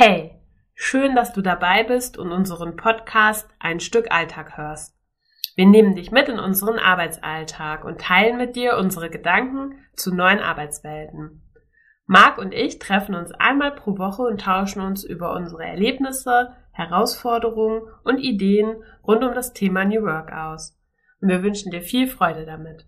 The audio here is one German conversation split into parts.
Hey, schön, dass du dabei bist und unseren Podcast Ein Stück Alltag hörst. Wir nehmen dich mit in unseren Arbeitsalltag und teilen mit dir unsere Gedanken zu neuen Arbeitswelten. Marc und ich treffen uns einmal pro Woche und tauschen uns über unsere Erlebnisse, Herausforderungen und Ideen rund um das Thema New Work aus. Und wir wünschen dir viel Freude damit.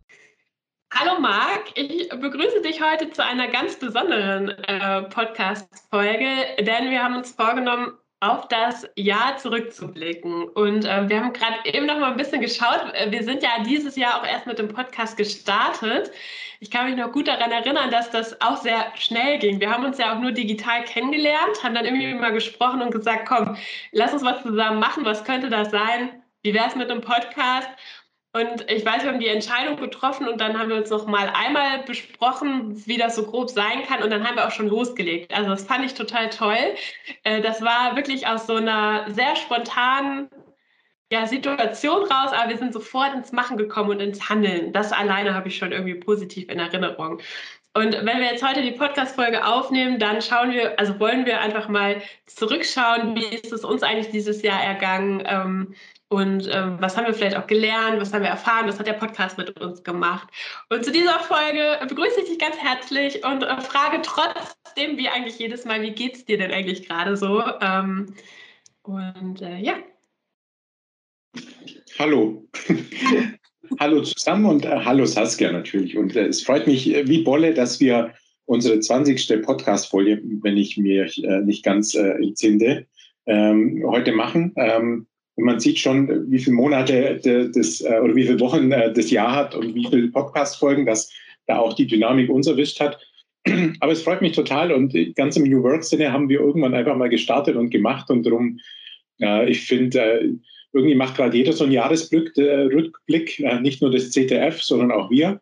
Hallo Marc, ich begrüße dich heute zu einer ganz besonderen äh, Podcast-Folge, denn wir haben uns vorgenommen, auf das Jahr zurückzublicken. Und äh, wir haben gerade eben noch mal ein bisschen geschaut. Wir sind ja dieses Jahr auch erst mit dem Podcast gestartet. Ich kann mich noch gut daran erinnern, dass das auch sehr schnell ging. Wir haben uns ja auch nur digital kennengelernt, haben dann irgendwie mal gesprochen und gesagt, komm, lass uns was zusammen machen. Was könnte das sein? Wie wäre es mit einem Podcast? Und ich weiß, wir haben die Entscheidung getroffen und dann haben wir uns noch mal einmal besprochen, wie das so grob sein kann und dann haben wir auch schon losgelegt. Also das fand ich total toll. Äh, das war wirklich aus so einer sehr spontanen ja, Situation raus, aber wir sind sofort ins Machen gekommen und ins Handeln. Das alleine habe ich schon irgendwie positiv in Erinnerung. Und wenn wir jetzt heute die Podcast-Folge aufnehmen, dann schauen wir, also wollen wir einfach mal zurückschauen, wie ist es uns eigentlich dieses Jahr ergangen? Ähm, und ähm, was haben wir vielleicht auch gelernt, was haben wir erfahren, was hat der Podcast mit uns gemacht. Und zu dieser Folge begrüße ich dich ganz herzlich und äh, frage trotzdem, wie eigentlich jedes Mal, wie geht es dir denn eigentlich gerade so? Ähm, und äh, ja. Hallo. hallo zusammen und äh, hallo Saskia natürlich. Und äh, es freut mich äh, wie Bolle, dass wir unsere 20. Podcast-Folge, wenn ich mir äh, nicht ganz entzinde, ähm, heute machen. Ähm, man sieht schon, wie viele Monate das, äh, oder wie viele Wochen äh, das Jahr hat und wie viele Podcast-Folgen, dass da auch die Dynamik uns erwischt hat. Aber es freut mich total und ganz im New Work-Sinne haben wir irgendwann einfach mal gestartet und gemacht und darum, äh, ich finde, irgendwie macht gerade jeder so einen Jahresrückblick, nicht nur das CTF, sondern auch wir.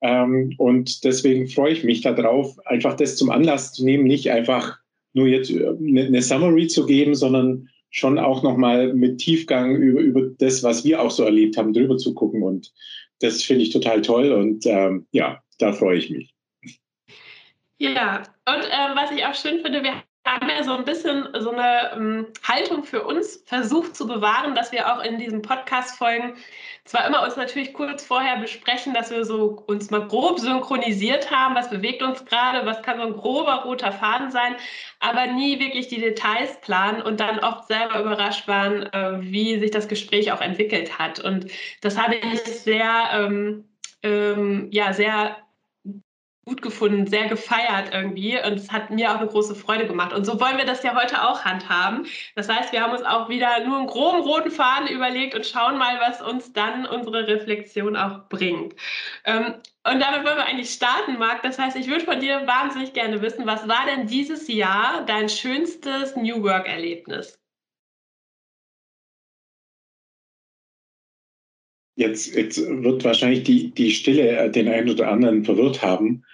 Ähm, und deswegen freue ich mich darauf, einfach das zum Anlass zu nehmen, nicht einfach nur jetzt eine Summary zu geben, sondern schon auch nochmal mit Tiefgang über, über das, was wir auch so erlebt haben, drüber zu gucken. Und das finde ich total toll und ähm, ja, da freue ich mich. Ja, und äh, was ich auch schön finde, wir haben ja so ein bisschen so eine ähm, Haltung für uns versucht zu bewahren, dass wir auch in diesen Podcast-Folgen zwar immer uns natürlich kurz vorher besprechen, dass wir so uns mal grob synchronisiert haben, was bewegt uns gerade, was kann so ein grober roter Faden sein, aber nie wirklich die Details planen und dann oft selber überrascht waren, äh, wie sich das Gespräch auch entwickelt hat. Und das habe ich sehr, ähm, ähm, ja, sehr gut gefunden, sehr gefeiert irgendwie und es hat mir auch eine große Freude gemacht. Und so wollen wir das ja heute auch handhaben. Das heißt, wir haben uns auch wieder nur einen groben roten Faden überlegt und schauen mal, was uns dann unsere Reflexion auch bringt. Ähm, und damit wollen wir eigentlich starten, Marc. Das heißt, ich würde von dir wahnsinnig gerne wissen, was war denn dieses Jahr dein schönstes New Work-Erlebnis? Jetzt, jetzt wird wahrscheinlich die, die Stille äh, den einen oder anderen verwirrt haben,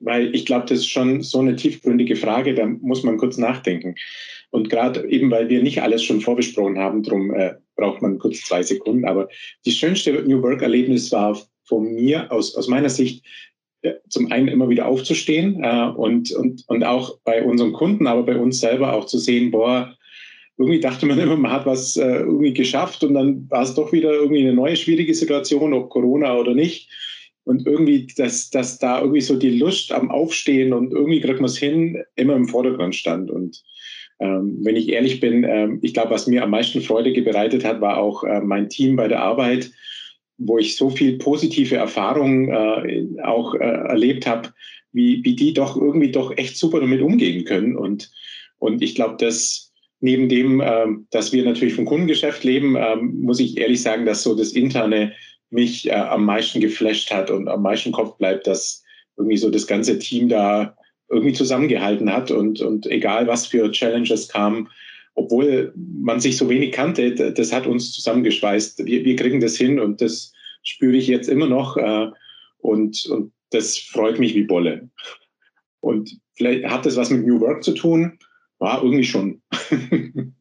weil ich glaube, das ist schon so eine tiefgründige Frage, da muss man kurz nachdenken. Und gerade eben, weil wir nicht alles schon vorbesprochen haben, darum äh, braucht man kurz zwei Sekunden. Aber die schönste New Work-Erlebnis war von mir, aus, aus meiner Sicht, äh, zum einen immer wieder aufzustehen äh, und, und, und auch bei unseren Kunden, aber bei uns selber auch zu sehen, boah, irgendwie dachte man immer, man hat was äh, irgendwie geschafft und dann war es doch wieder irgendwie eine neue schwierige Situation, ob Corona oder nicht. Und irgendwie, dass, dass da irgendwie so die Lust am Aufstehen und irgendwie kriegt man es hin, immer im Vordergrund stand. Und ähm, wenn ich ehrlich bin, ähm, ich glaube, was mir am meisten Freude bereitet hat, war auch äh, mein Team bei der Arbeit, wo ich so viel positive Erfahrungen äh, auch äh, erlebt habe, wie, wie die doch irgendwie doch echt super damit umgehen können. Und, und ich glaube, dass neben dem, ähm, dass wir natürlich vom Kundengeschäft leben, ähm, muss ich ehrlich sagen, dass so das Interne mich äh, am meisten geflasht hat und am meisten Kopf bleibt, dass irgendwie so das ganze Team da irgendwie zusammengehalten hat und, und egal was für Challenges kamen, obwohl man sich so wenig kannte, das hat uns zusammengeschweißt. Wir, wir kriegen das hin und das spüre ich jetzt immer noch äh, und, und das freut mich wie Bolle. Und vielleicht hat das was mit New Work zu tun war irgendwie schon.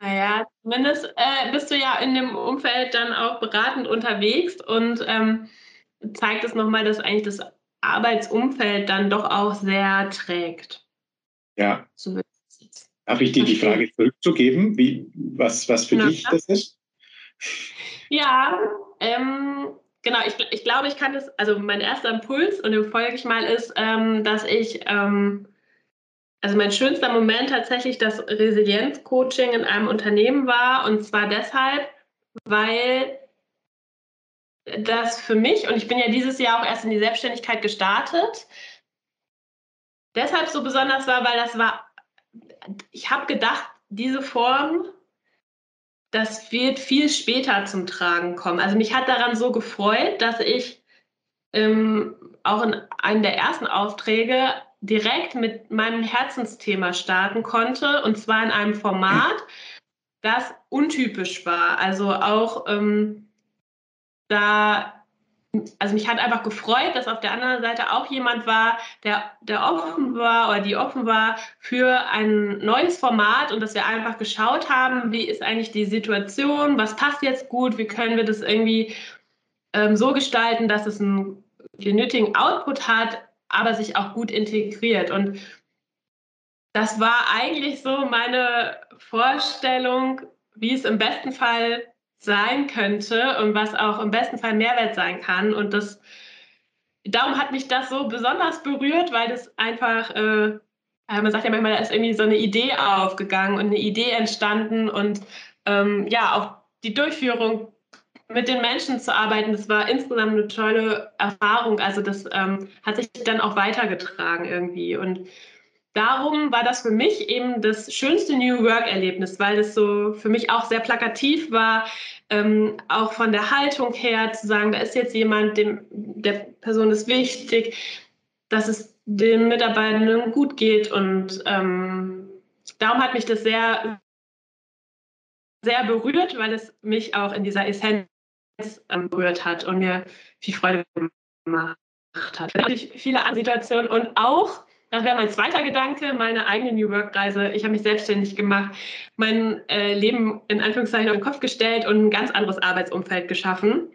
naja, zumindest äh, bist du ja in dem Umfeld dann auch beratend unterwegs und ähm, zeigt es nochmal, dass eigentlich das Arbeitsumfeld dann doch auch sehr trägt. Ja. So Darf ich dir die Frage zurückzugeben, wie, was, was für Na, dich das ist? Ja, ähm, genau, ich, ich glaube, ich kann das, also mein erster Impuls, und dem folge ich mal, ist, ähm, dass ich, ähm, also mein schönster Moment tatsächlich das Resilienz-Coaching in einem Unternehmen war. Und zwar deshalb, weil das für mich, und ich bin ja dieses Jahr auch erst in die Selbstständigkeit gestartet, deshalb so besonders war, weil das war, ich habe gedacht, diese Form das wird viel später zum Tragen kommen. Also mich hat daran so gefreut, dass ich ähm, auch in einem der ersten Aufträge direkt mit meinem Herzensthema starten konnte und zwar in einem Format, das untypisch war. Also auch ähm, da also mich hat einfach gefreut, dass auf der anderen Seite auch jemand war, der, der offen war oder die offen war für ein neues Format und dass wir einfach geschaut haben, wie ist eigentlich die Situation, was passt jetzt gut, wie können wir das irgendwie ähm, so gestalten, dass es einen, den nötigen Output hat, aber sich auch gut integriert. Und das war eigentlich so meine Vorstellung, wie es im besten Fall sein könnte und was auch im besten Fall Mehrwert sein kann. Und das, darum hat mich das so besonders berührt, weil das einfach, äh, man sagt ja manchmal, da ist irgendwie so eine Idee aufgegangen und eine Idee entstanden und ähm, ja, auch die Durchführung mit den Menschen zu arbeiten, das war insgesamt eine tolle Erfahrung. Also das ähm, hat sich dann auch weitergetragen irgendwie. Und darum war das für mich eben das schönste New Work-Erlebnis, weil das so für mich auch sehr plakativ war, ähm, auch von der Haltung her zu sagen, da ist jetzt jemand, dem der Person ist wichtig, dass es den Mitarbeitenden gut geht und ähm, darum hat mich das sehr sehr berührt, weil es mich auch in dieser Essenz berührt hat und mir viel Freude gemacht hat. Natürlich viele andere Situationen und auch das wäre mein zweiter Gedanke, meine eigene New Work-Reise. Ich habe mich selbstständig gemacht, mein äh, Leben in Anführungszeichen auf den Kopf gestellt und ein ganz anderes Arbeitsumfeld geschaffen.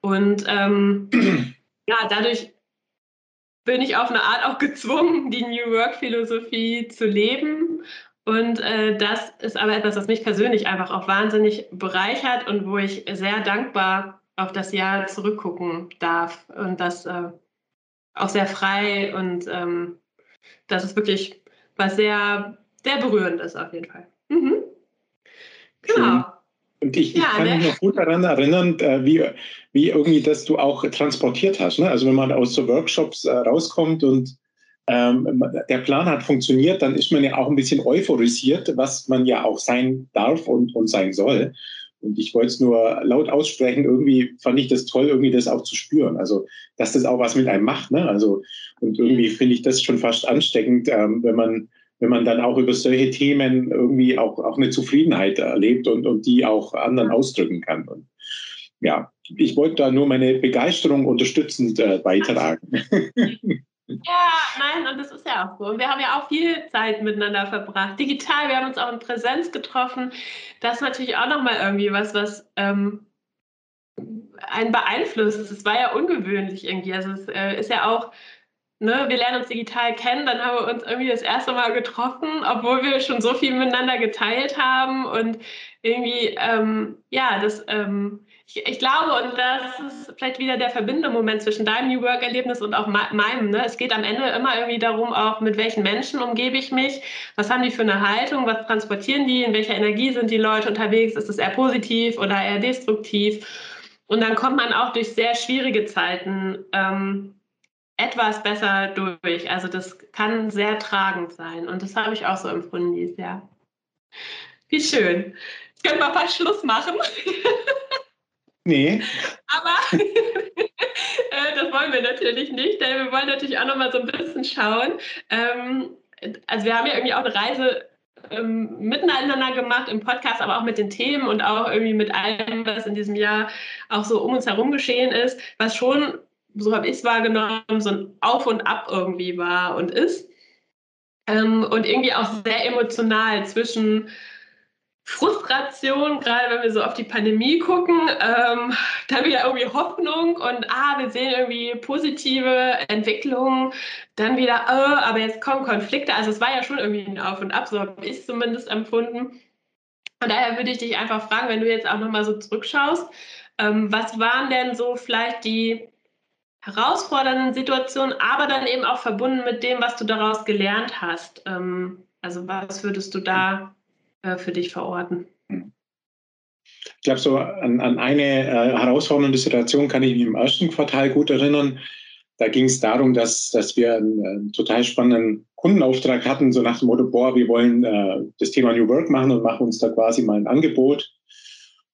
Und ähm, ja, dadurch bin ich auf eine Art auch gezwungen, die New Work-Philosophie zu leben. Und äh, das ist aber etwas, was mich persönlich einfach auch wahnsinnig bereichert und wo ich sehr dankbar auf das Jahr zurückgucken darf und das äh, auch sehr frei und ähm, das ist wirklich was sehr, sehr berührendes auf jeden Fall. Mhm. Genau. Und ich, ich ja, kann ne? mich noch gut daran erinnern, äh, wie, wie irgendwie das du auch transportiert hast. Ne? Also wenn man aus so Workshops äh, rauskommt und ähm, der Plan hat funktioniert, dann ist man ja auch ein bisschen euphorisiert, was man ja auch sein darf und, und sein soll. Und ich wollte es nur laut aussprechen. Irgendwie fand ich das toll, irgendwie das auch zu spüren. Also, dass das auch was mit einem macht. Ne? Also, und irgendwie finde ich das schon fast ansteckend, ähm, wenn man, wenn man dann auch über solche Themen irgendwie auch, auch eine Zufriedenheit erlebt und, und die auch anderen ausdrücken kann. Und ja, ich wollte da nur meine Begeisterung unterstützend äh, beitragen. Ja, nein, und das ist ja auch so. Und wir haben ja auch viel Zeit miteinander verbracht. Digital, wir haben uns auch in Präsenz getroffen. Das ist natürlich auch nochmal irgendwie was, was ähm, einen beeinflusst. Es war ja ungewöhnlich irgendwie. Also es äh, ist ja auch, ne, wir lernen uns digital kennen, dann haben wir uns irgendwie das erste Mal getroffen, obwohl wir schon so viel miteinander geteilt haben. Und irgendwie, ähm, ja, das ähm, ich, ich, glaube, und das ist vielleicht wieder der verbindende Moment zwischen deinem New Work-Erlebnis und auch meinem. Ne? Es geht am Ende immer irgendwie darum, auch mit welchen Menschen umgebe ich mich, was haben die für eine Haltung, was transportieren die, in welcher Energie sind die Leute unterwegs, ist es eher positiv oder eher destruktiv. Und dann kommt man auch durch sehr schwierige Zeiten ähm, etwas besser durch. Also das kann sehr tragend sein. Und das habe ich auch so empfunden dieses Jahr. Wie schön. Können wir mal Schluss machen? Nee. Aber äh, das wollen wir natürlich nicht, denn wir wollen natürlich auch noch mal so ein bisschen schauen. Ähm, also wir haben ja irgendwie auch eine Reise ähm, miteinander gemacht im Podcast, aber auch mit den Themen und auch irgendwie mit allem, was in diesem Jahr auch so um uns herum geschehen ist, was schon, so habe ich es wahrgenommen, so ein Auf und Ab irgendwie war und ist. Ähm, und irgendwie auch sehr emotional zwischen Frustration, gerade wenn wir so auf die Pandemie gucken, ähm, dann wieder irgendwie Hoffnung und ah, wir sehen irgendwie positive Entwicklungen, dann wieder, oh, aber jetzt kommen Konflikte. Also es war ja schon irgendwie ein Auf und Ab, so habe ich es zumindest empfunden. Und daher würde ich dich einfach fragen, wenn du jetzt auch nochmal so zurückschaust, ähm, was waren denn so vielleicht die herausfordernden Situationen, aber dann eben auch verbunden mit dem, was du daraus gelernt hast? Ähm, also was würdest du da äh, für dich verorten? Ich glaube, so an, an eine äh, herausfordernde Situation kann ich mich im ersten Quartal gut erinnern. Da ging es darum, dass, dass wir einen, einen, total spannenden Kundenauftrag hatten, so nach dem Motto, boah, wir wollen äh, das Thema New Work machen und machen uns da quasi mal ein Angebot.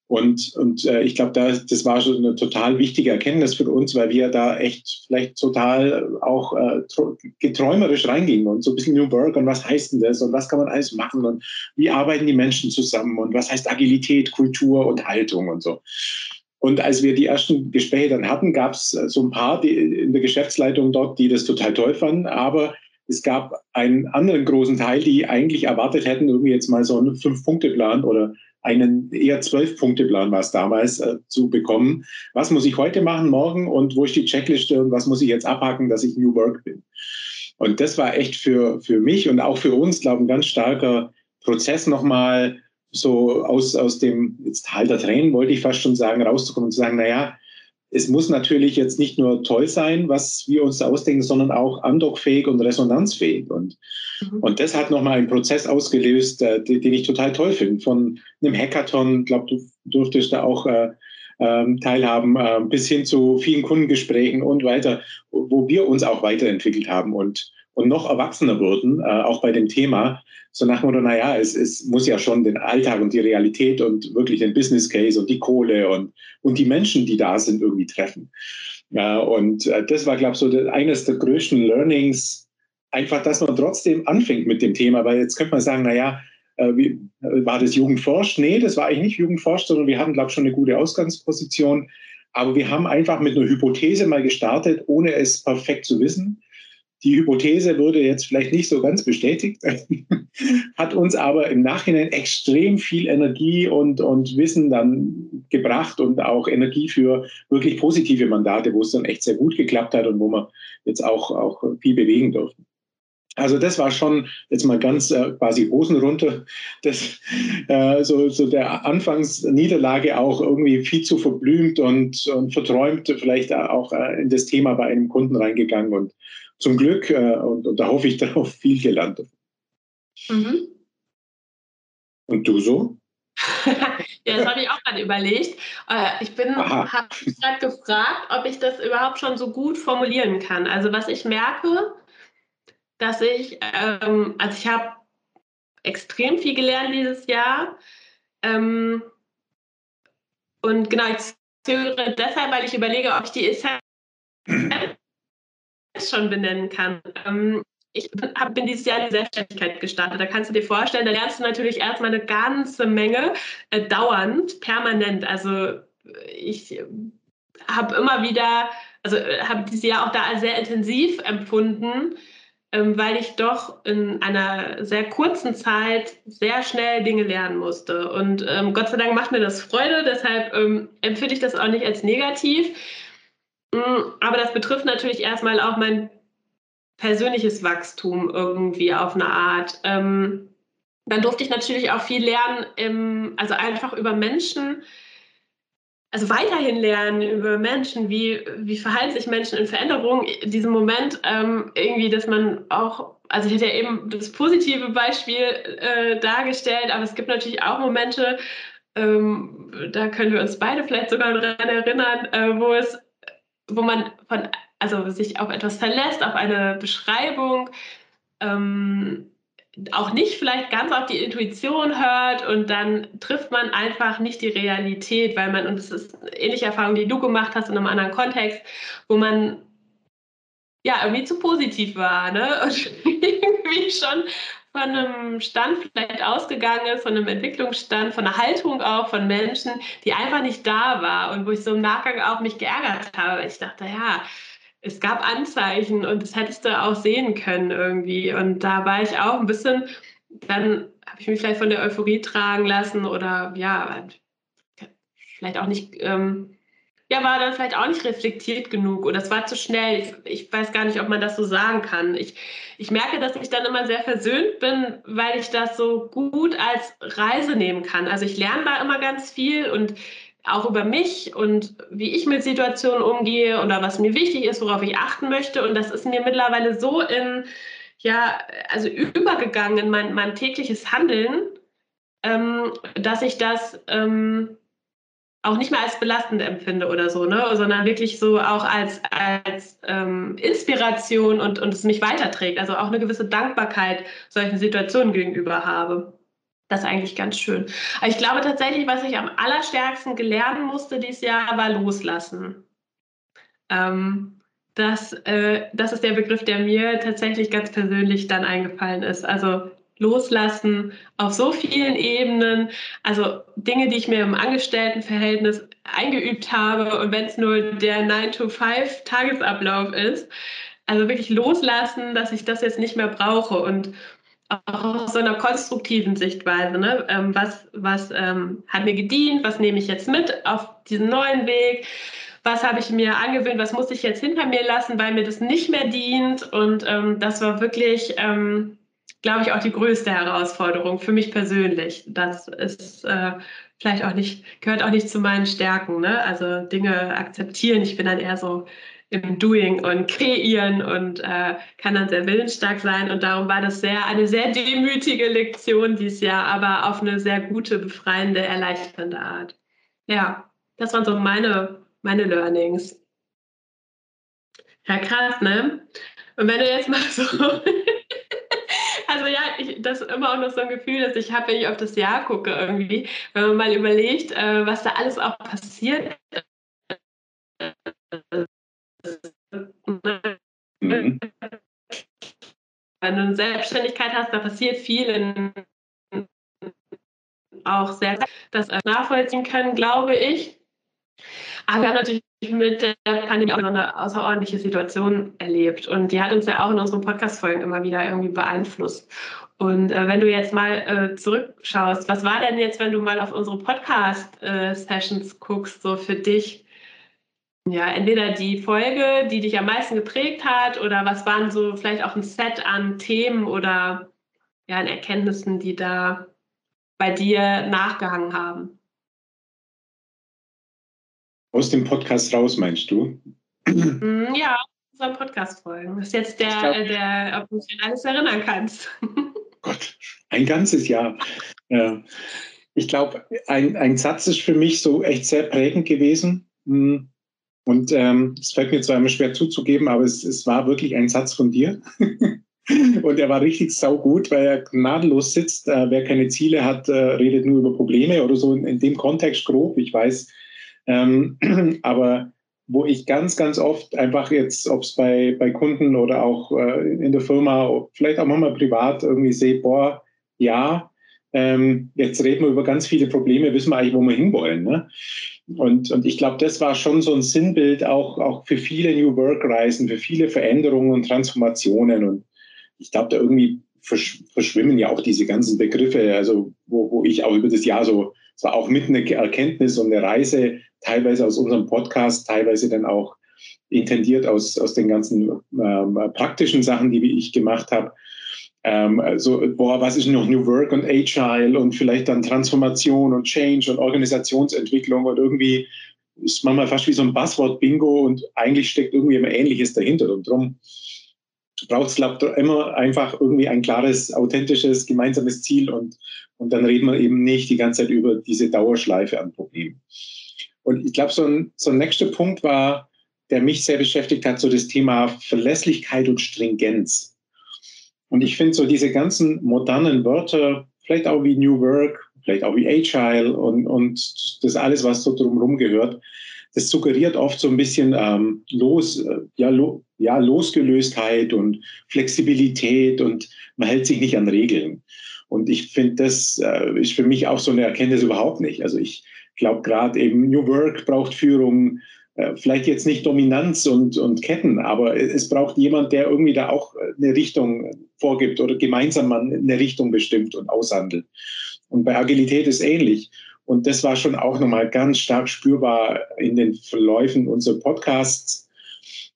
Und, und äh, ich glaube, da, das war schon eine total wichtige Erkenntnis für uns, weil wir da echt vielleicht total auch äh, geträumerisch reingingen und so ein bisschen New Work und was heißt denn das und was kann man alles machen und wie arbeiten die Menschen zusammen und was heißt Agilität, Kultur und Haltung und so. Und als wir die ersten Gespräche dann hatten, gab es so ein paar die in der Geschäftsleitung dort, die das total toll fanden, aber es gab einen anderen großen Teil, die eigentlich erwartet hätten, irgendwie jetzt mal so einen Fünf-Punkte-Plan oder einen eher Zwölf-Punkte-Plan war es damals, äh, zu bekommen. Was muss ich heute machen, morgen und wo ist die Checkliste und was muss ich jetzt abhaken, dass ich New Work bin? Und das war echt für, für mich und auch für uns, glaube ich, ein ganz starker Prozess nochmal so aus, aus dem jetzt Tal der Tränen, wollte ich fast schon sagen, rauszukommen und zu sagen, naja, es muss natürlich jetzt nicht nur toll sein, was wir uns ausdenken, sondern auch andockfähig und resonanzfähig. Und, mhm. und das hat nochmal einen Prozess ausgelöst, äh, den, den, ich total toll finde. Von einem Hackathon, ich glaube, du durftest da auch äh, ähm, teilhaben, äh, bis hin zu vielen Kundengesprächen und weiter, wo wir uns auch weiterentwickelt haben und, und noch erwachsener wurden, äh, auch bei dem Thema. So nach dem Motto, naja, es, es muss ja schon den Alltag und die Realität und wirklich den Business Case und die Kohle und, und die Menschen, die da sind, irgendwie treffen. Ja, und äh, das war, glaube ich, so eines der größten Learnings, einfach, dass man trotzdem anfängt mit dem Thema, weil jetzt könnte man sagen, naja, äh, wie, äh, war das Jugendforscht? Nee, das war eigentlich nicht Jugendforscht, sondern wir hatten, glaube ich, schon eine gute Ausgangsposition. Aber wir haben einfach mit einer Hypothese mal gestartet, ohne es perfekt zu wissen. Die Hypothese wurde jetzt vielleicht nicht so ganz bestätigt, hat uns aber im Nachhinein extrem viel Energie und, und Wissen dann gebracht und auch Energie für wirklich positive Mandate, wo es dann echt sehr gut geklappt hat und wo wir jetzt auch, auch viel bewegen durften. Also das war schon jetzt mal ganz äh, quasi Hosen runter, das, äh, so, so der Anfangsniederlage auch irgendwie viel zu verblümt und, und verträumt, vielleicht auch äh, in das Thema bei einem Kunden reingegangen und zum Glück, äh, und, und, da hoffe ich darauf, viel gelernt. Mhm. Und du so? ja, das habe ich auch gerade überlegt. Äh, ich bin, habe gerade gefragt, ob ich das überhaupt schon so gut formulieren kann. Also was ich merke, dass ich, ähm, also ich habe extrem viel gelernt dieses Jahr. Ähm, und genau, ich zögere deshalb, weil ich überlege, ob ich die Essenz schon benennen kann. Ähm, ich bin dieses Jahr in die Selbstständigkeit gestartet. Da kannst du dir vorstellen, da lernst du natürlich erstmal eine ganze Menge äh, dauernd, permanent. Also ich habe immer wieder, also habe dieses Jahr auch da sehr intensiv empfunden, ähm, weil ich doch in einer sehr kurzen Zeit sehr schnell Dinge lernen musste. Und ähm, Gott sei Dank macht mir das Freude, deshalb ähm, empfinde ich das auch nicht als negativ. Mm, aber das betrifft natürlich erstmal auch mein persönliches Wachstum irgendwie auf eine Art. Ähm, dann durfte ich natürlich auch viel lernen, im, also einfach über Menschen, also weiterhin lernen über Menschen, wie, wie verhalten sich Menschen in Veränderungen. In diesem Moment ähm, irgendwie, dass man auch, also ich hätte ja eben das positive Beispiel äh, dargestellt, aber es gibt natürlich auch Momente, ähm, da können wir uns beide vielleicht sogar daran erinnern, äh, wo es wo man von, also sich auf etwas verlässt, auf eine Beschreibung, ähm, auch nicht vielleicht ganz auf die Intuition hört und dann trifft man einfach nicht die Realität, weil man, und das ist eine ähnliche Erfahrung, die du gemacht hast in einem anderen Kontext, wo man ja irgendwie zu positiv war, ne? Und irgendwie schon von einem Stand vielleicht ausgegangen ist, von einem Entwicklungsstand, von einer Haltung auch von Menschen, die einfach nicht da war und wo ich so im Nachgang auch mich geärgert habe. Ich dachte, ja, es gab Anzeichen und das hättest du auch sehen können irgendwie. Und da war ich auch ein bisschen dann habe ich mich vielleicht von der Euphorie tragen lassen oder ja, vielleicht auch nicht, ähm, ja, war dann vielleicht auch nicht reflektiert genug oder es war zu schnell. Ich, ich, weiß gar nicht, ob man das so sagen kann. Ich, ich merke, dass ich dann immer sehr versöhnt bin, weil ich das so gut als Reise nehmen kann. Also ich lerne da immer ganz viel und auch über mich und wie ich mit Situationen umgehe oder was mir wichtig ist, worauf ich achten möchte. Und das ist mir mittlerweile so in, ja, also übergegangen in mein, mein tägliches Handeln, ähm, dass ich das ähm, auch nicht mehr als belastend empfinde oder so, ne? sondern wirklich so auch als, als ähm, Inspiration und, und es mich weiterträgt. Also auch eine gewisse Dankbarkeit solchen Situationen gegenüber habe. Das ist eigentlich ganz schön. Aber ich glaube tatsächlich, was ich am allerstärksten gelernt musste dieses Jahr, war loslassen. Ähm, das, äh, das ist der Begriff, der mir tatsächlich ganz persönlich dann eingefallen ist. Also loslassen auf so vielen Ebenen. Also Dinge, die ich mir im Angestelltenverhältnis eingeübt habe und wenn es nur der 9-to-5-Tagesablauf ist. Also wirklich loslassen, dass ich das jetzt nicht mehr brauche und auch aus so einer konstruktiven Sichtweise. Ne? Ähm, was was ähm, hat mir gedient? Was nehme ich jetzt mit auf diesen neuen Weg? Was habe ich mir angewöhnt? Was muss ich jetzt hinter mir lassen, weil mir das nicht mehr dient? Und ähm, das war wirklich ähm, glaube ich, auch die größte Herausforderung für mich persönlich. Das ist äh, vielleicht auch nicht, gehört auch nicht zu meinen Stärken. Ne? Also Dinge akzeptieren. Ich bin dann eher so im Doing und Kreieren und äh, kann dann sehr willensstark sein. Und darum war das sehr eine sehr demütige Lektion dieses Jahr, aber auf eine sehr gute, befreiende, erleichternde Art. Ja, das waren so meine, meine Learnings. Ja, krass, ne? Und wenn du jetzt mal so Also ja, ich, das ist immer auch noch so ein Gefühl, dass ich habe, wenn ich auf das Jahr gucke irgendwie, wenn man mal überlegt, äh, was da alles auch passiert. Mhm. Wenn du eine Selbstständigkeit hast, da passiert viel in, auch sehr, das nachvollziehen können, glaube ich. Aber wir haben natürlich mit der Pandemie auch eine außerordentliche Situation erlebt. Und die hat uns ja auch in unseren Podcast-Folgen immer wieder irgendwie beeinflusst. Und äh, wenn du jetzt mal äh, zurückschaust, was war denn jetzt, wenn du mal auf unsere Podcast-Sessions guckst, so für dich? Ja, entweder die Folge, die dich am meisten geprägt hat, oder was waren so vielleicht auch ein Set an Themen oder ja, an Erkenntnissen, die da bei dir nachgehangen haben? Aus dem Podcast raus, meinst du? Mm, ja, unseren Podcast folgen. Das ist jetzt der, glaub, der ob du dich an alles erinnern kannst. Gott, ein ganzes Jahr. Ja. Ich glaube, ein, ein Satz ist für mich so echt sehr prägend gewesen. Mm. Und ähm, es fällt mir zwar immer schwer zuzugeben, aber es, es war wirklich ein Satz von dir. Und er war richtig saugut, weil er gnadenlos sitzt. Äh, wer keine Ziele hat, äh, redet nur über Probleme oder so in, in dem Kontext grob. Ich weiß, ähm, aber wo ich ganz, ganz oft einfach jetzt, ob es bei, bei Kunden oder auch äh, in der Firma, vielleicht auch manchmal privat irgendwie sehe, boah, ja, ähm, jetzt reden wir über ganz viele Probleme, wissen wir eigentlich, wo wir hinwollen. Ne? Und, und ich glaube, das war schon so ein Sinnbild auch, auch für viele New Work-Reisen, für viele Veränderungen und Transformationen. Und ich glaube, da irgendwie versch verschwimmen ja auch diese ganzen Begriffe, also wo, wo ich auch über das Jahr so, es war auch mit eine Erkenntnis und eine Reise, teilweise aus unserem Podcast, teilweise dann auch intendiert aus, aus den ganzen ähm, praktischen Sachen, die ich gemacht habe. Ähm, also, boah, was ist noch New Work und Agile und vielleicht dann Transformation und Change und Organisationsentwicklung und irgendwie ist manchmal fast wie so ein Buzzword-Bingo und eigentlich steckt irgendwie immer Ähnliches dahinter. Und darum braucht es, immer einfach irgendwie ein klares, authentisches, gemeinsames Ziel und, und dann reden wir eben nicht die ganze Zeit über diese Dauerschleife an Problemen. Und ich glaube, so ein, so ein nächster Punkt war, der mich sehr beschäftigt hat, so das Thema Verlässlichkeit und Stringenz. Und ich finde so diese ganzen modernen Wörter, vielleicht auch wie New Work, vielleicht auch wie Agile und, und das alles, was so drumherum gehört, das suggeriert oft so ein bisschen ähm, los, äh, ja, lo, ja, Losgelöstheit und Flexibilität und man hält sich nicht an Regeln. Und ich finde, das äh, ist für mich auch so eine Erkenntnis überhaupt nicht. Also ich glaube gerade eben New Work braucht Führung, äh, vielleicht jetzt nicht Dominanz und, und Ketten, aber es braucht jemand, der irgendwie da auch eine Richtung vorgibt oder gemeinsam eine Richtung bestimmt und aushandelt. Und bei Agilität ist ähnlich. Und das war schon auch nochmal ganz stark spürbar in den Verläufen unserer Podcasts,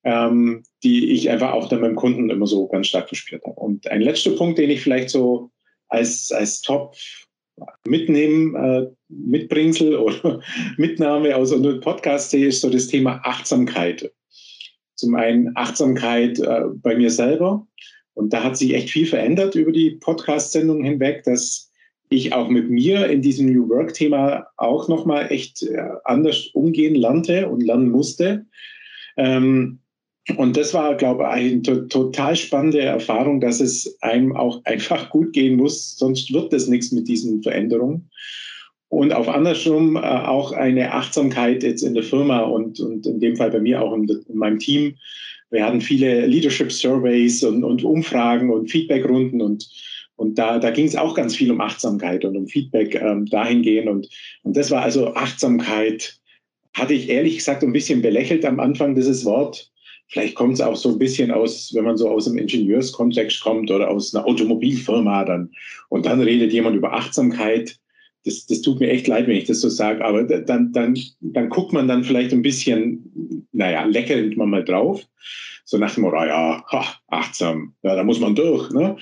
ähm, die ich einfach auch dann beim Kunden immer so ganz stark gespürt habe. Und ein letzter Punkt, den ich vielleicht so als, als Top mitnehmen, äh, Mitbringsel oder Mitnahme aus unserem Podcast sehe, ist so das Thema Achtsamkeit. Zum einen Achtsamkeit äh, bei mir selber. Und da hat sich echt viel verändert über die Podcast-Sendung hinweg, dass ich auch mit mir in diesem New Work-Thema auch nochmal echt äh, anders umgehen lernte und lernen musste. Ähm, und das war, glaube ich, eine to total spannende Erfahrung, dass es einem auch einfach gut gehen muss, sonst wird das nichts mit diesen Veränderungen. Und auf andersrum äh, auch eine Achtsamkeit jetzt in der Firma und, und in dem Fall bei mir auch in, in meinem Team. Wir hatten viele Leadership Surveys und, und Umfragen und Feedbackrunden und, und da, da ging es auch ganz viel um Achtsamkeit und um Feedback ähm, dahingehend. Und, und das war also Achtsamkeit, hatte ich ehrlich gesagt ein bisschen belächelt am Anfang dieses Wort Vielleicht kommt es auch so ein bisschen aus, wenn man so aus einem Ingenieurskontext kommt oder aus einer Automobilfirma dann. Und dann redet jemand über Achtsamkeit. Das, das tut mir echt leid, wenn ich das so sage. Aber dann, dann, dann guckt man dann vielleicht ein bisschen, naja, lächelnd man mal drauf. So nach dem Motto, ja, ha, achtsam, ja, da muss man durch. Ne?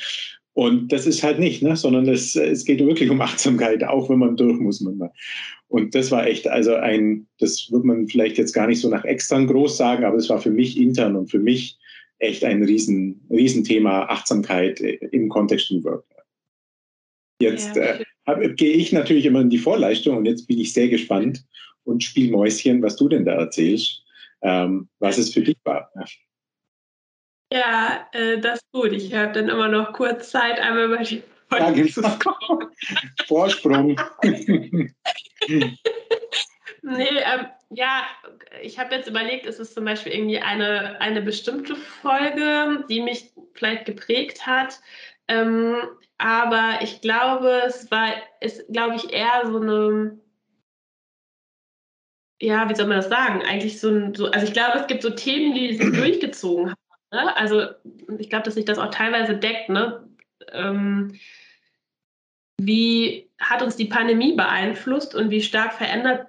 Und das ist halt nicht, ne? sondern es, es geht wirklich um Achtsamkeit, auch wenn man durch muss. Man mal. Und das war echt, also ein, das wird man vielleicht jetzt gar nicht so nach extern groß sagen, aber es war für mich intern und für mich echt ein riesen, Riesenthema Achtsamkeit im Kontext New Work. Jetzt ja. äh, gehe ich natürlich immer in die Vorleistung und jetzt bin ich sehr gespannt und spiel Mäuschen, was du denn da erzählst, ähm, was es für dich war. Ja, äh, das ist gut. Ich habe dann immer noch kurz Zeit, einmal über die ja, genau. Vorsprung. nee, ähm, ja, ich habe jetzt überlegt, ist es zum Beispiel irgendwie eine, eine bestimmte Folge, die mich vielleicht geprägt hat. Ähm, aber ich glaube, es war, ist, glaube ich, eher so eine, ja, wie soll man das sagen? Eigentlich so ein, so, also ich glaube, es gibt so Themen, die sich durchgezogen haben Ne? Also ich glaube, dass sich das auch teilweise deckt. Ne? Ähm, wie hat uns die Pandemie beeinflusst und wie stark verändert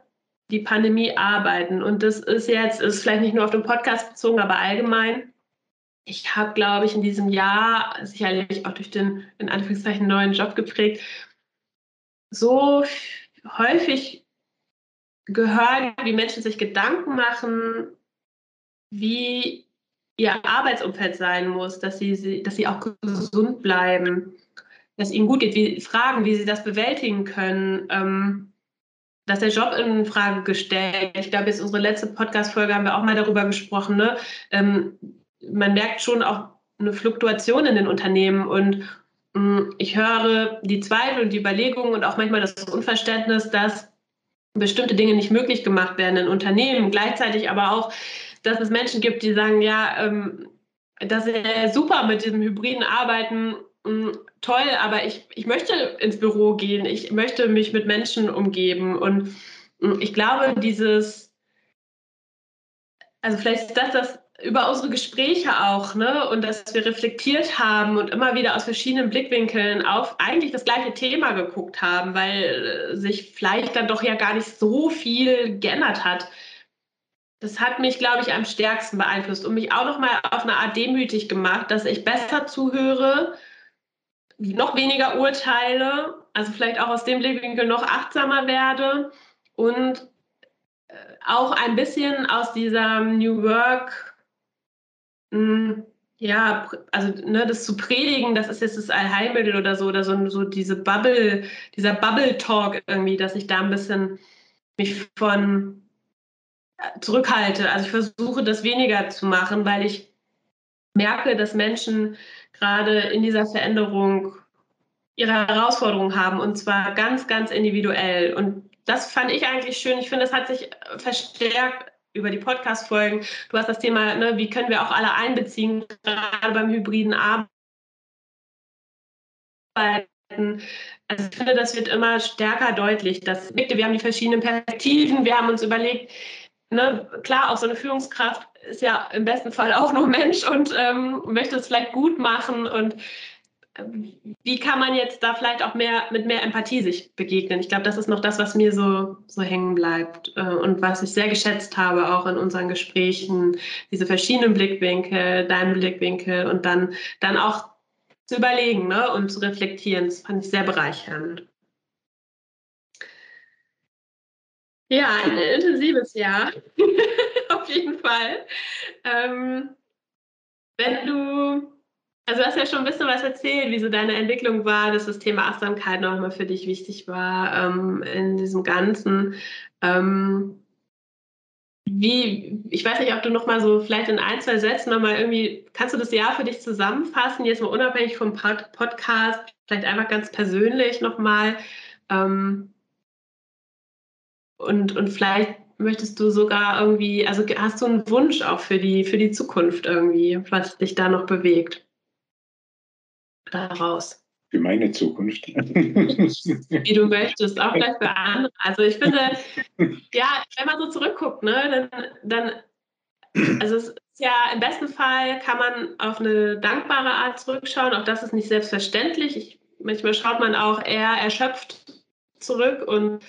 die Pandemie arbeiten? Und das ist jetzt, ist vielleicht nicht nur auf den Podcast bezogen, aber allgemein. Ich habe, glaube ich, in diesem Jahr sicherlich auch durch den in Anführungszeichen neuen Job geprägt, so häufig gehört, wie Menschen sich Gedanken machen, wie ihr Arbeitsumfeld sein muss, dass sie, dass sie auch gesund bleiben, dass ihnen gut geht, wie fragen, wie sie das bewältigen können, ähm, dass der Job in Frage gestellt. Ich glaube, jetzt unsere letzte Podcast-Folge haben wir auch mal darüber gesprochen. Ne? Ähm, man merkt schon auch eine Fluktuation in den Unternehmen und ähm, ich höre die Zweifel und die Überlegungen und auch manchmal das Unverständnis, dass bestimmte Dinge nicht möglich gemacht werden in Unternehmen, gleichzeitig aber auch dass es Menschen gibt, die sagen, ja, ähm, das ist super mit diesem hybriden Arbeiten, mh, mm, toll, aber ich, ich möchte ins Büro gehen, ich möchte mich mit Menschen umgeben. Und mh, mm, ich glaube, dieses, also vielleicht ist das das über unsere Gespräche auch, ne? Und dass wir reflektiert haben und immer wieder aus verschiedenen Blickwinkeln auf eigentlich das gleiche Thema geguckt haben, weil äh, sich vielleicht dann doch ja gar nicht so viel geändert hat das hat mich, glaube ich, am stärksten beeinflusst und mich auch nochmal auf eine Art demütig gemacht, dass ich besser zuhöre, noch weniger urteile, also vielleicht auch aus dem Blickwinkel noch achtsamer werde und äh, auch ein bisschen aus dieser New Work, hm, ja, also ne, das zu predigen, das ist jetzt das Allheilmittel oder so, oder so, so diese Bubble, dieser Bubble Talk irgendwie, dass ich da ein bisschen mich von zurückhalte. Also ich versuche das weniger zu machen, weil ich merke, dass Menschen gerade in dieser Veränderung ihre Herausforderungen haben und zwar ganz, ganz individuell. Und das fand ich eigentlich schön. Ich finde, das hat sich verstärkt über die Podcast-Folgen. Du hast das Thema, ne, wie können wir auch alle einbeziehen, gerade beim hybriden Arbeiten. Also ich finde, das wird immer stärker deutlich. Dass wir haben die verschiedenen Perspektiven. Wir haben uns überlegt, ne, klar, auch so eine Führungskraft ist ja im besten Fall auch nur Mensch und ähm, möchte es vielleicht gut machen und ähm, wie kann man jetzt da vielleicht auch mehr mit mehr Empathie sich begegnen? Ich glaube, das ist noch das, was mir so, so hängen bleibt äh, und was ich sehr geschätzt habe, auch in unseren Gesprächen, diese verschiedenen Blickwinkel, dein Blickwinkel und dann, dann auch zu überlegen ne, und zu reflektieren. Das fand ich sehr bereichernd. Ja, ein intensives Jahr, auf jeden Fall. Ähm, wenn du, also du hast ja schon ein bisschen was erzählt, wie so deine Entwicklung war, dass das Thema Achtsamkeit nochmal für dich wichtig war ähm, in diesem Ganzen. Ähm, wie, ich weiß nicht, ob du nochmal so vielleicht in ein, zwei Sätzen nochmal irgendwie, kannst du das Jahr für dich zusammenfassen, jetzt mal unabhängig vom Podcast, vielleicht einfach ganz persönlich nochmal. Ähm, und, und vielleicht möchtest du sogar irgendwie, also hast du einen Wunsch auch für die, für die Zukunft irgendwie, was dich da noch bewegt? Daraus. Für meine Zukunft. Wie du möchtest, auch vielleicht für andere. Also ich finde, ja, wenn man so zurückguckt, ne, dann, dann also es ist ja im besten Fall kann man auf eine dankbare Art zurückschauen. Auch das ist nicht selbstverständlich. Ich, manchmal schaut man auch eher erschöpft zurück und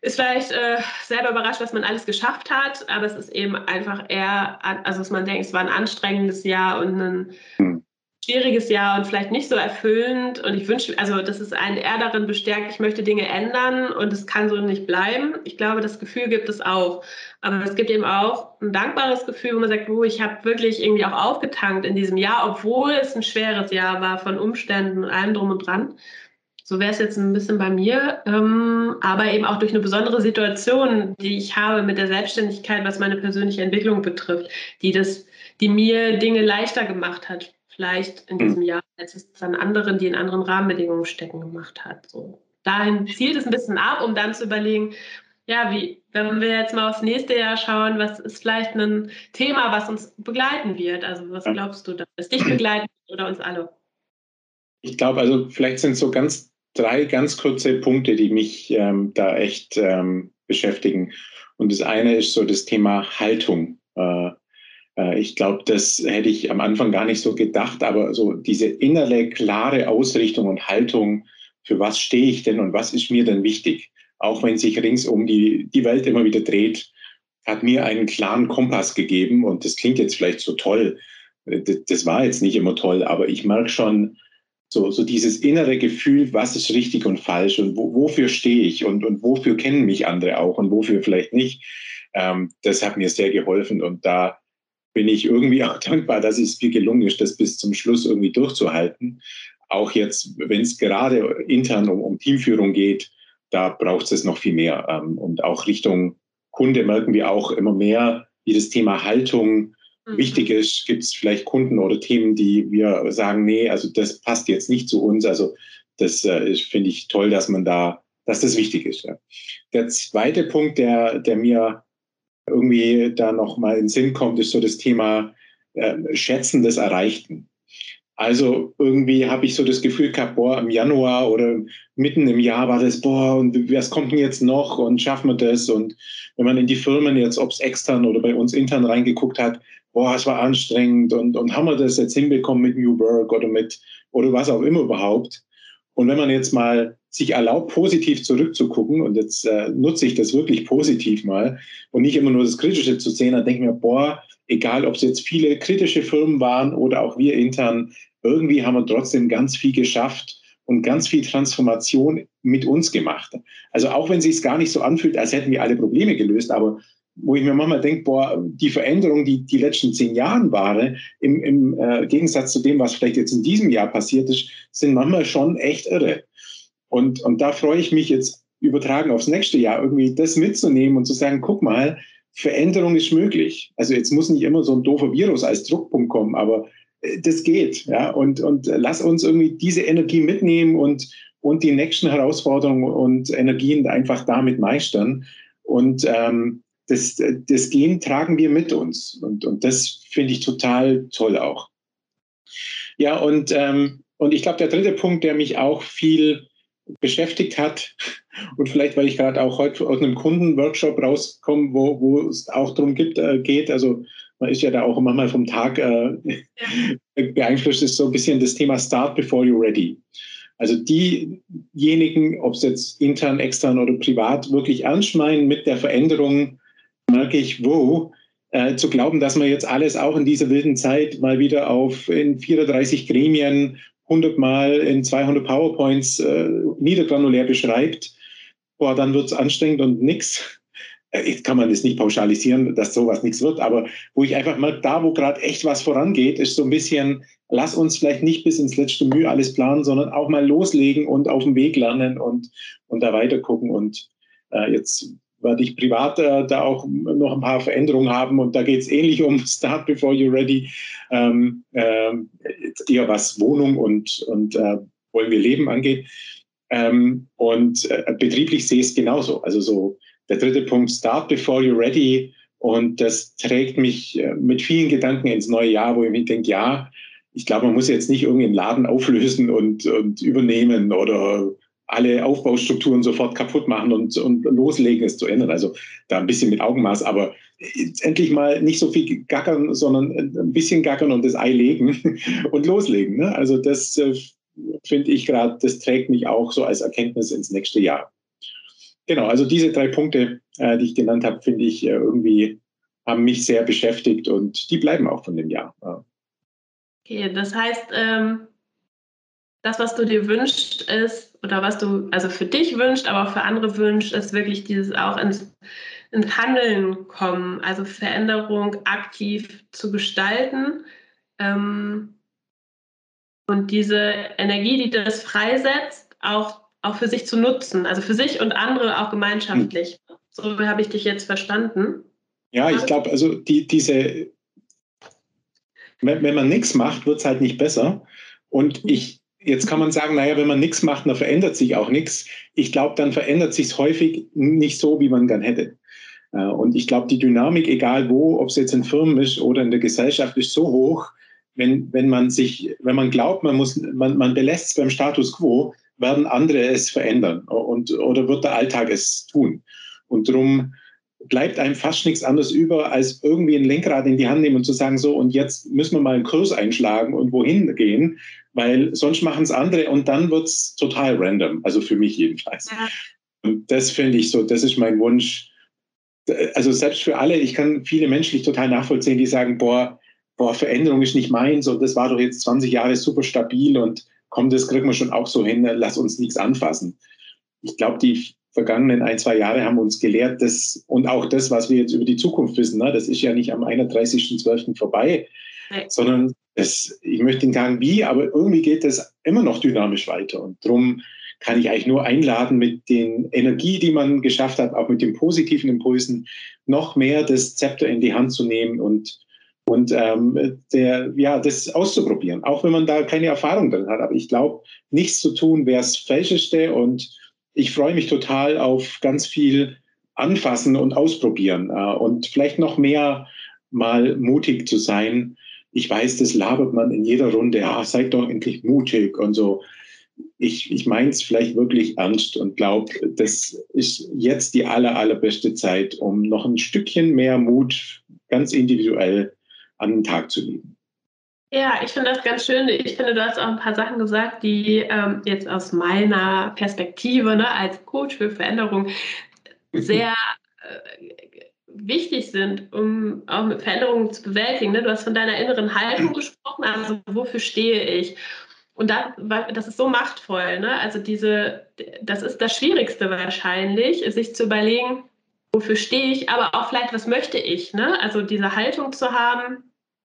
ist vielleicht äh, selber überrascht, was man alles geschafft hat, aber es ist eben einfach eher, also dass man denkt, es war ein anstrengendes Jahr und ein hm. schwieriges Jahr und vielleicht nicht so erfüllend. Und ich wünsche, also das ist einen eher darin bestärkt, ich möchte Dinge ändern und es kann so nicht bleiben. Ich glaube, das Gefühl gibt es auch. Aber es gibt eben auch ein dankbares Gefühl, wo man sagt, oh, ich habe wirklich irgendwie auch aufgetankt in diesem Jahr, obwohl es ein schweres Jahr war von Umständen und allem drum und dran. So wäre es jetzt ein bisschen bei mir, ähm, aber eben auch durch eine besondere Situation, die ich habe mit der Selbstständigkeit, was meine persönliche Entwicklung betrifft, die das, die mir Dinge leichter gemacht hat, vielleicht in hm. diesem Jahr, als es dann anderen, die in anderen Rahmenbedingungen stecken, gemacht hat. So. Dahin zielt es ein bisschen ab, um dann zu überlegen, ja, wie, wenn wir jetzt mal aufs nächste Jahr schauen, was ist vielleicht ein Thema, was uns begleiten wird? Also was glaubst du, dass es dich begleiten oder uns alle? Ich glaube, also vielleicht sind so ganz drei ganz kurze Punkte, die mich ähm, da echt ähm, beschäftigen. Und das eine ist so das Thema Haltung. Äh, äh, ich glaube, das hätte ich am Anfang gar nicht so gedacht, aber so diese innere, klare Ausrichtung und Haltung, für was stehe ich denn und was ist mir denn wichtig? Auch wenn sich ringsum die, die Welt immer wieder dreht, hat mir einen klaren Kompass gegeben. Und das klingt jetzt vielleicht so toll. Das, das war jetzt nicht immer toll, aber ich merke schon, so, so dieses innere Gefühl, was ist richtig und falsch und wo, wofür stehe ich und, und wofür kennen mich andere auch und wofür vielleicht nicht. Ähm, das hat mir sehr geholfen und da bin ich irgendwie auch dankbar, dass es mir gelungen ist, das bis zum Schluss irgendwie durchzuhalten. Auch jetzt, wenn es gerade intern um, um Teamführung geht, da braucht es noch viel mehr. Ähm, und auch Richtung Kunde merken wir auch immer mehr, wie das Thema Haltung. Wichtig ist, gibt es vielleicht Kunden oder Themen, die wir sagen, nee, also das passt jetzt nicht zu uns. Also das äh, finde ich toll, dass man da, dass das wichtig ist. Ja. Der zweite Punkt, der, der mir irgendwie da nochmal in den Sinn kommt, ist so das Thema äh, Schätzen des Erreichten. Also irgendwie habe ich so das Gefühl gehabt, boah, im Januar oder mitten im Jahr war das, boah, und was kommt denn jetzt noch und schaffen wir das? Und wenn man in die Firmen jetzt, ob es extern oder bei uns intern reingeguckt hat, boah, es war anstrengend und, und haben wir das jetzt hinbekommen mit New Work oder mit, oder was auch immer überhaupt. Und wenn man jetzt mal sich erlaubt, positiv zurückzugucken, und jetzt äh, nutze ich das wirklich positiv mal und nicht immer nur das Kritische zu sehen, dann denke ich mir, boah, egal ob es jetzt viele kritische Firmen waren oder auch wir intern, irgendwie haben wir trotzdem ganz viel geschafft und ganz viel Transformation mit uns gemacht. Also auch wenn es sich gar nicht so anfühlt, als hätten wir alle Probleme gelöst, aber wo ich mir manchmal denke, boah, die Veränderung, die die letzten zehn Jahre war, im, im äh, Gegensatz zu dem, was vielleicht jetzt in diesem Jahr passiert ist, sind manchmal schon echt irre. Und, und da freue ich mich jetzt übertragen aufs nächste Jahr, irgendwie das mitzunehmen und zu sagen, guck mal, Veränderung ist möglich. Also jetzt muss nicht immer so ein doofer Virus als Druckpunkt kommen, aber das geht. Ja? Und, und lass uns irgendwie diese Energie mitnehmen und, und die nächsten Herausforderungen und Energien einfach damit meistern. Und ähm, das, das Gen tragen wir mit uns. Und, und das finde ich total toll auch. Ja, und, ähm, und ich glaube, der dritte Punkt, der mich auch viel beschäftigt hat. Und vielleicht, weil ich gerade auch heute aus einem Kundenworkshop rauskomme, wo, es auch darum äh, geht, also man ist ja da auch manchmal vom Tag äh, beeinflusst, ist so ein bisschen das Thema Start before you're ready. Also diejenigen, ob es jetzt intern, extern oder privat, wirklich ernst meinen mit der Veränderung, merke ich, wo, äh, zu glauben, dass man jetzt alles auch in dieser wilden Zeit mal wieder auf in 34 Gremien 100 Mal in 200 PowerPoints äh, niedergranulär beschreibt, boah, dann wird es anstrengend und nix. Äh, jetzt kann man das nicht pauschalisieren, dass sowas nichts wird, aber wo ich einfach mal da, wo gerade echt was vorangeht, ist so ein bisschen, lass uns vielleicht nicht bis ins letzte Mühe alles planen, sondern auch mal loslegen und auf dem Weg lernen und, und da weiter gucken. Und äh, jetzt werde ich privat äh, da auch noch ein paar Veränderungen haben und da geht es ähnlich um Start Before You're Ready, ähm, äh, eher was Wohnung und, und äh, wollen wir leben angeht. Ähm, und äh, betrieblich sehe ich es genauso. Also so der dritte Punkt, Start Before You're Ready und das trägt mich äh, mit vielen Gedanken ins neue Jahr, wo ich mir denke, ja, ich glaube, man muss jetzt nicht irgendwie einen Laden auflösen und, und übernehmen oder alle Aufbaustrukturen sofort kaputt machen und, und loslegen, es zu ändern. Also da ein bisschen mit Augenmaß, aber endlich mal nicht so viel gackern, sondern ein bisschen gackern und das Ei legen und loslegen. Ne? Also das äh, finde ich gerade, das trägt mich auch so als Erkenntnis ins nächste Jahr. Genau, also diese drei Punkte, äh, die ich genannt habe, finde ich äh, irgendwie haben mich sehr beschäftigt und die bleiben auch von dem Jahr. Ja. Okay, das heißt, ähm, das, was du dir wünschst, ist, oder was du also für dich wünscht, aber auch für andere wünscht, ist wirklich dieses auch ins, ins Handeln kommen, also Veränderung aktiv zu gestalten. Ähm, und diese Energie, die das freisetzt, auch, auch für sich zu nutzen, also für sich und andere auch gemeinschaftlich. Hm. So habe ich dich jetzt verstanden. Ja, ich glaube, also die, diese, wenn, wenn man nichts macht, wird es halt nicht besser. Und ich, Jetzt kann man sagen, naja, wenn man nichts macht, dann verändert sich auch nichts. Ich glaube, dann verändert sich es häufig nicht so, wie man gern hätte. Äh, und ich glaube, die Dynamik, egal wo, ob es jetzt in Firmen ist oder in der Gesellschaft, ist so hoch, wenn, wenn man sich, wenn man glaubt, man muss, man, man belässt es beim Status quo, werden andere es verändern und, oder wird der Alltag es tun. Und darum bleibt einem fast nichts anderes über, als irgendwie ein Lenkrad in die Hand nehmen und zu sagen, so, und jetzt müssen wir mal einen Kurs einschlagen und wohin gehen, weil sonst machen es andere und dann wird es total random, also für mich jedenfalls. Ja. Und das finde ich so, das ist mein Wunsch. Also selbst für alle, ich kann viele menschlich total nachvollziehen, die sagen, boah, boah, Veränderung ist nicht meins und das war doch jetzt 20 Jahre super stabil und komm, das kriegen wir schon auch so hin, lass uns nichts anfassen. Ich glaube, die vergangenen ein, zwei Jahre haben uns gelehrt, dass, und auch das, was wir jetzt über die Zukunft wissen, ne, das ist ja nicht am 31.12. vorbei, nee. sondern das, ich möchte nicht sagen wie, aber irgendwie geht das immer noch dynamisch weiter. Und darum kann ich eigentlich nur einladen, mit den Energie, die man geschafft hat, auch mit den positiven Impulsen, noch mehr das Zepter in die Hand zu nehmen und, und ähm, der, ja, das auszuprobieren, auch wenn man da keine Erfahrung drin hat. Aber ich glaube, nichts zu tun wäre das Falscheste und ich freue mich total auf ganz viel anfassen und ausprobieren äh, und vielleicht noch mehr mal mutig zu sein. Ich weiß, das labert man in jeder Runde. Ja, seid doch endlich mutig und so. Ich, ich meine es vielleicht wirklich ernst und glaube, das ist jetzt die aller, allerbeste Zeit, um noch ein Stückchen mehr Mut ganz individuell an den Tag zu legen. Ja, ich finde das ganz schön. Ich finde, du hast auch ein paar Sachen gesagt, die ähm, jetzt aus meiner Perspektive ne, als Coach für Veränderung sehr äh, wichtig sind, um auch mit Veränderungen zu bewältigen. Ne? Du hast von deiner inneren Haltung gesprochen, also wofür stehe ich? Und das, das ist so machtvoll. Ne? Also diese, das ist das Schwierigste wahrscheinlich, sich zu überlegen, wofür stehe ich, aber auch vielleicht, was möchte ich? Ne? Also diese Haltung zu haben,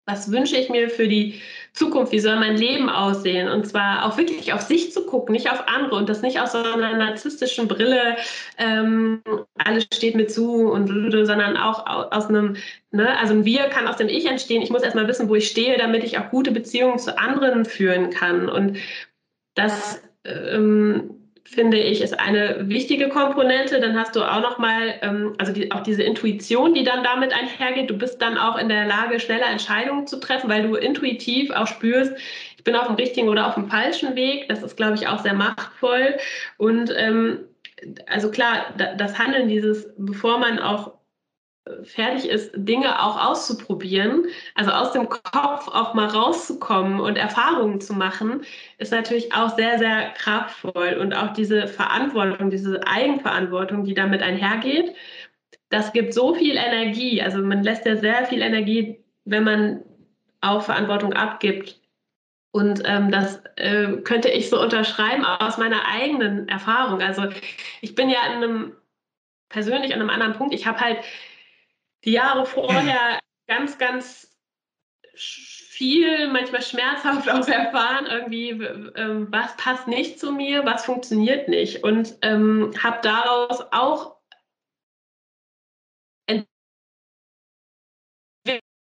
was wünsche ich mir für die Zukunft, wie soll mein Leben aussehen? Und zwar auch wirklich auf sich zu gucken, nicht auf andere und das nicht aus so einer narzisstischen Brille, ähm, alles steht mir zu und sondern auch aus einem, ne, also ein Wir kann aus dem Ich entstehen. Ich muss erstmal wissen, wo ich stehe, damit ich auch gute Beziehungen zu anderen führen kann. Und das ähm, finde ich, ist eine wichtige Komponente. Dann hast du auch noch mal, ähm, also die, auch diese Intuition, die dann damit einhergeht. Du bist dann auch in der Lage, schneller Entscheidungen zu treffen, weil du intuitiv auch spürst, ich bin auf dem richtigen oder auf dem falschen Weg. Das ist, glaube ich, auch sehr machtvoll. Und ähm, also klar, das Handeln dieses, bevor man auch fertig ist, Dinge auch auszuprobieren, also aus dem Kopf auch mal rauszukommen und Erfahrungen zu machen, ist natürlich auch sehr, sehr kraftvoll. Und auch diese Verantwortung, diese Eigenverantwortung, die damit einhergeht, das gibt so viel Energie. Also man lässt ja sehr viel Energie, wenn man auch Verantwortung abgibt. Und ähm, das äh, könnte ich so unterschreiben aus meiner eigenen Erfahrung. Also ich bin ja an einem persönlich an einem anderen Punkt. Ich habe halt die Jahre vorher ganz, ganz viel, manchmal schmerzhaft auch erfahren, irgendwie, ähm, was passt nicht zu mir, was funktioniert nicht. Und ähm, habe daraus auch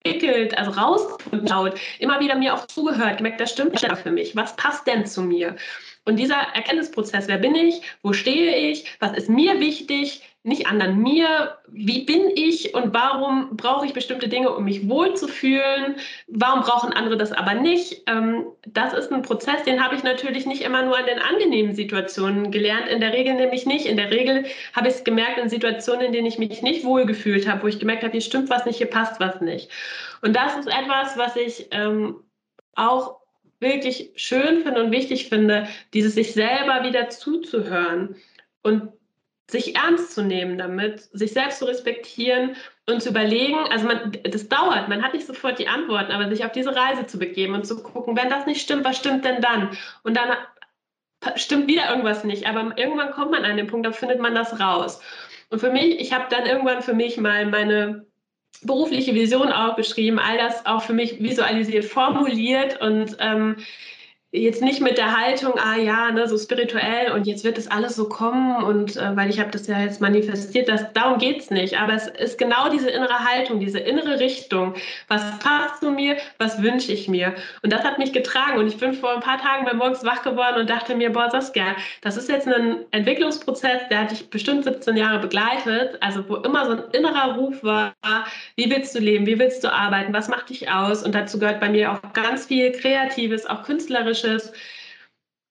entwickelt, also rausgefunden, immer wieder mir auch zugehört, gemerkt, das stimmt nicht für mich. Was passt denn zu mir? Und dieser Erkenntnisprozess, wer bin ich, wo stehe ich, was ist mir wichtig, nicht anderen mir, wie bin ich und warum brauche ich bestimmte Dinge, um mich wohlzufühlen, warum brauchen andere das aber nicht. Ähm, das ist ein Prozess, den habe ich natürlich nicht immer nur an den angenehmen Situationen gelernt, in der Regel nämlich nicht. In der Regel habe ich es gemerkt in Situationen, in denen ich mich nicht wohlgefühlt habe, wo ich gemerkt habe, hier stimmt was nicht, hier passt was nicht. Und das ist etwas, was ich ähm, auch wirklich schön finde und wichtig finde, dieses sich selber wieder zuzuhören und sich ernst zu nehmen damit, sich selbst zu respektieren und zu überlegen, also man, das dauert, man hat nicht sofort die Antworten, aber sich auf diese Reise zu begeben und zu gucken, wenn das nicht stimmt, was stimmt denn dann? Und dann stimmt wieder irgendwas nicht, aber irgendwann kommt man an den Punkt, da findet man das raus. Und für mich, ich habe dann irgendwann für mich mal meine berufliche Vision aufgeschrieben, all das auch für mich visualisiert, formuliert und ähm, jetzt nicht mit der Haltung, ah ja, ne, so spirituell und jetzt wird das alles so kommen und äh, weil ich habe das ja jetzt manifestiert, das, darum geht's nicht. Aber es ist genau diese innere Haltung, diese innere Richtung. Was passt zu mir, was wünsche ich mir? Und das hat mich getragen und ich bin vor ein paar Tagen bei morgens wach geworden und dachte mir, boah, Saskia, das ist jetzt ein Entwicklungsprozess, der hat dich bestimmt 17 Jahre begleitet, also wo immer so ein innerer Ruf war, wie willst du leben, wie willst du arbeiten, was macht dich aus? Und dazu gehört bei mir auch ganz viel Kreatives, auch Künstlerisches Frisches.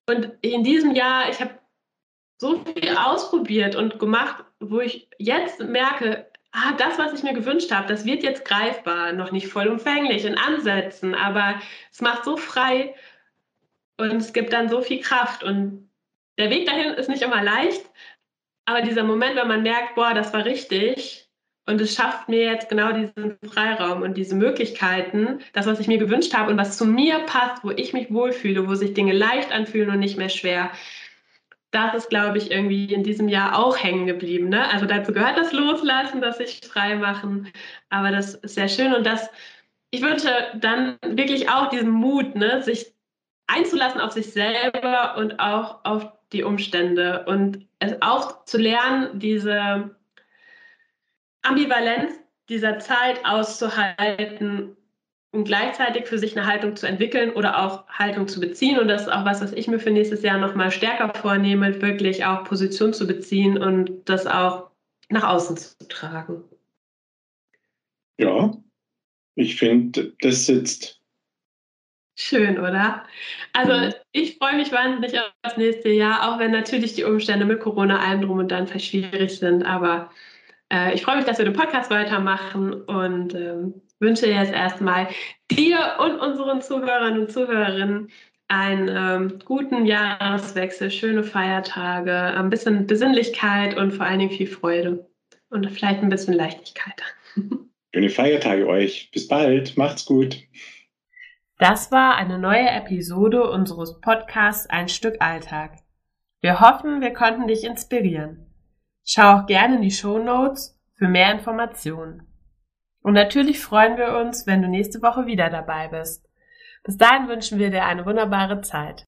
Und in diesem Jahr, ich habe so viel ausprobiert und gemacht, wo ich jetzt merke, ah, das, was ich mir gewünscht habe, das wird jetzt greifbar, noch nicht vollumfänglich in Ansätzen, aber es macht so frei und es gibt dann so viel Kraft. Und der Weg dahin ist nicht immer leicht, aber dieser Moment, wenn man merkt, boah, das war richtig, und es schafft mir jetzt genau diesen Freiraum und diese Möglichkeiten, das, was ich mir gewünscht habe und was zu mir passt, wo ich mich wohlfühle, wo sich Dinge leicht anfühlen und nicht mehr schwer. Das ist, glaube ich, irgendwie in diesem Jahr auch hängen geblieben. Ne? Also dazu gehört das Loslassen, das sich frei machen. Aber das ist sehr schön und das, ich wünsche dann wirklich auch diesen Mut, ne? sich einzulassen auf sich selber und auch auf die Umstände und es auch zu lernen, diese Ambivalenz dieser Zeit auszuhalten und gleichzeitig für sich eine Haltung zu entwickeln oder auch Haltung zu beziehen. Und das ist auch was, was ich mir für nächstes Jahr nochmal stärker vornehme, wirklich auch Position zu beziehen und das auch nach außen zu tragen. Ja, ich finde, das sitzt. Schön, oder? Also mhm. ich freue mich wahnsinnig auf das nächste Jahr, auch wenn natürlich die Umstände mit Corona allem drum und dann schwierig sind. Aber äh, ich freue mich, dass wir den Podcast weitermachen und ähm, wünsche jetzt erstmal dir und unseren Zuhörern und Zuhörerinnen einen ähm, guten Jahreswechsel, schöne Feiertage, ein bisschen Besinnlichkeit und vor allen Dingen viel Freude und vielleicht ein bisschen Leichtigkeit. Schöne Feiertage euch. Bis bald. Macht's gut. Das war eine neue Episode unseres Podcasts Ein Stück Alltag. Wir hoffen, wir konnten dich inspirieren. Schau auch gerne in die Show Notes für mehr Informationen. Und natürlich freuen wir uns, wenn du nächste Woche wieder dabei bist. Bis dahin wünschen wir dir eine wunderbare Zeit.